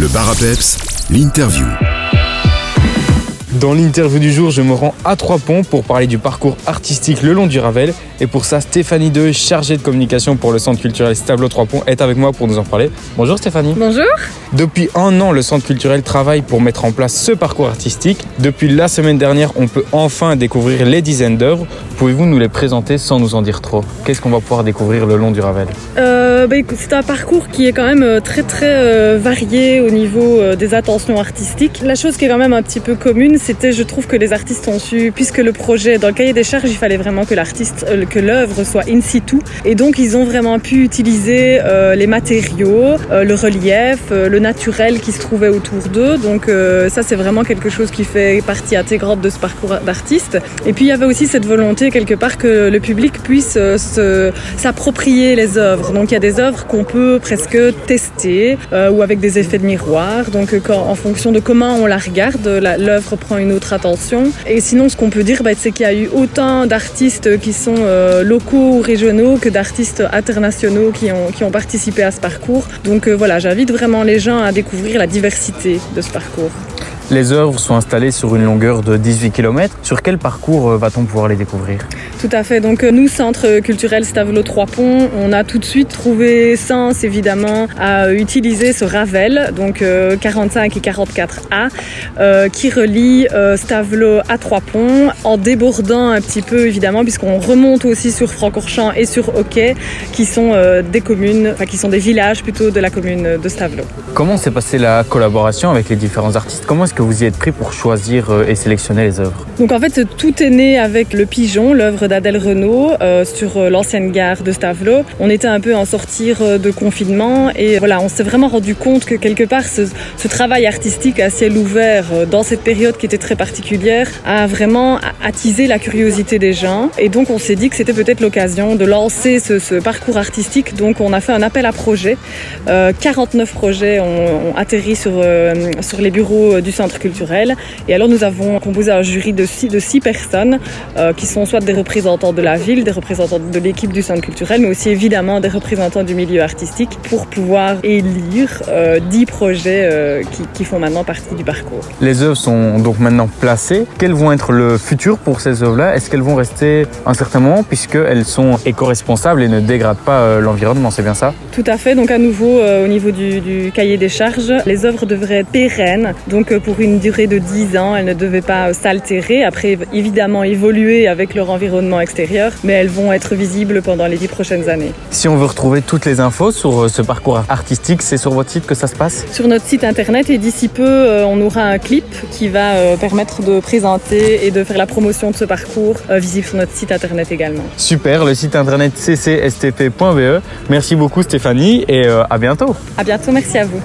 Le bar l'interview. Dans l'interview du jour, je me rends à Trois Ponts pour parler du parcours artistique le long du Ravel. Et pour ça, Stéphanie Deux, chargée de communication pour le Centre culturel Stablo Trois Ponts, est avec moi pour nous en parler. Bonjour Stéphanie. Bonjour. Depuis un an, le Centre culturel travaille pour mettre en place ce parcours artistique. Depuis la semaine dernière, on peut enfin découvrir les dizaines d'œuvres. Pouvez-vous nous les présenter sans nous en dire trop? Qu'est-ce qu'on va pouvoir découvrir le long du Ravel? Euh, bah, c'est un parcours qui est quand même euh, très très euh, varié au niveau euh, des attentions artistiques. La chose qui est quand même un petit peu commune, c'était, je trouve que les artistes ont su, puisque le projet, dans le cahier des charges, il fallait vraiment que l'artiste, euh, que l'œuvre soit in situ, et donc ils ont vraiment pu utiliser euh, les matériaux, euh, le relief, le naturel qui se trouvait autour d'eux. Donc ça, c'est vraiment quelque chose qui fait partie intégrante de ce parcours d'artiste. Et puis il y avait aussi cette volonté quelque part que le public puisse se- s'approprier les œuvres. Donc il y a des œuvres qu'on peut presque tester ou avec des effets de miroir. Donc en fonction de comment on la regarde, l'œuvre une autre attention. Et sinon, ce qu'on peut dire, bah, c'est qu'il y a eu autant d'artistes qui sont euh, locaux ou régionaux que d'artistes internationaux qui ont, qui ont participé à ce parcours. Donc euh, voilà, j'invite vraiment les gens à découvrir la diversité de ce parcours. Les œuvres sont installées sur une longueur de 18 km. Sur quel parcours euh, va-t-on pouvoir les découvrir? Tout à fait. Donc euh, nous, Centre culturel Stavelot Trois Ponts, on a tout de suite trouvé sens évidemment à utiliser ce Ravel, donc euh, 45 et 44A, euh, qui relie euh, Stavelot à Trois Ponts, en débordant un petit peu évidemment, puisqu'on remonte aussi sur Francorchamps et sur Hockey, qui sont euh, des communes, enfin qui sont des villages plutôt de la commune de Stavelot. Comment s'est passée la collaboration avec les différents artistes? Comment est-ce que vous y êtes pris pour choisir euh, et sélectionner les œuvres Donc en fait, tout est né avec Le Pigeon, l'œuvre d'Adèle Renaud, euh, sur euh, l'ancienne gare de Stavelot. On était un peu en sortir de confinement et voilà, on s'est vraiment rendu compte que quelque part, ce, travail artistique à ciel ouvert dans cette période qui était très particulière a vraiment attisé la curiosité des gens. Et donc on s'est dit que c'était peut-être l'occasion de lancer ce, parcours artistique. Donc on a fait un appel à projets. Euh, 49 projets ont, atterri sur, sur les bureaux du centre culturel. Et alors nous avons composé un jury de six, de six personnes euh, qui sont soit des représentants de la ville, des représentants de l'équipe du centre culturel, mais aussi évidemment des représentants du milieu artistique pour pouvoir élire euh, 10 projets euh, qui, qui font maintenant partie du parcours. Les œuvres sont donc maintenant placées. Quels vont être le futur pour ces œuvres-là? Est-ce qu'elles vont rester un certain moment puisqu'elles sont éco-responsables et ne dégradent pas l'environnement C'est bien ça? Tout à fait. Donc à nouveau, au niveau du, du cahier des charges, les œuvres devraient être pérennes. Donc euh, pour une durée de 10 ans, elles ne devaient pas s'altérer. Après, évidemment, évoluer avec leur environnement extérieur, mais elles vont être visibles pendant les 10 prochaines années. Si on veut retrouver toutes les infos sur euh, ce parcours artistique, c'est sur votre site que ça se passe? Sur notre site internet et d'ici peu, euh, on aura un clip qui va euh, permettre de présenter et de faire la promotion de ce parcours visible sur notre site internet également. Super, le site internet ccstp.be. Merci beaucoup Stéphanie et à bientôt. À bientôt, merci à vous.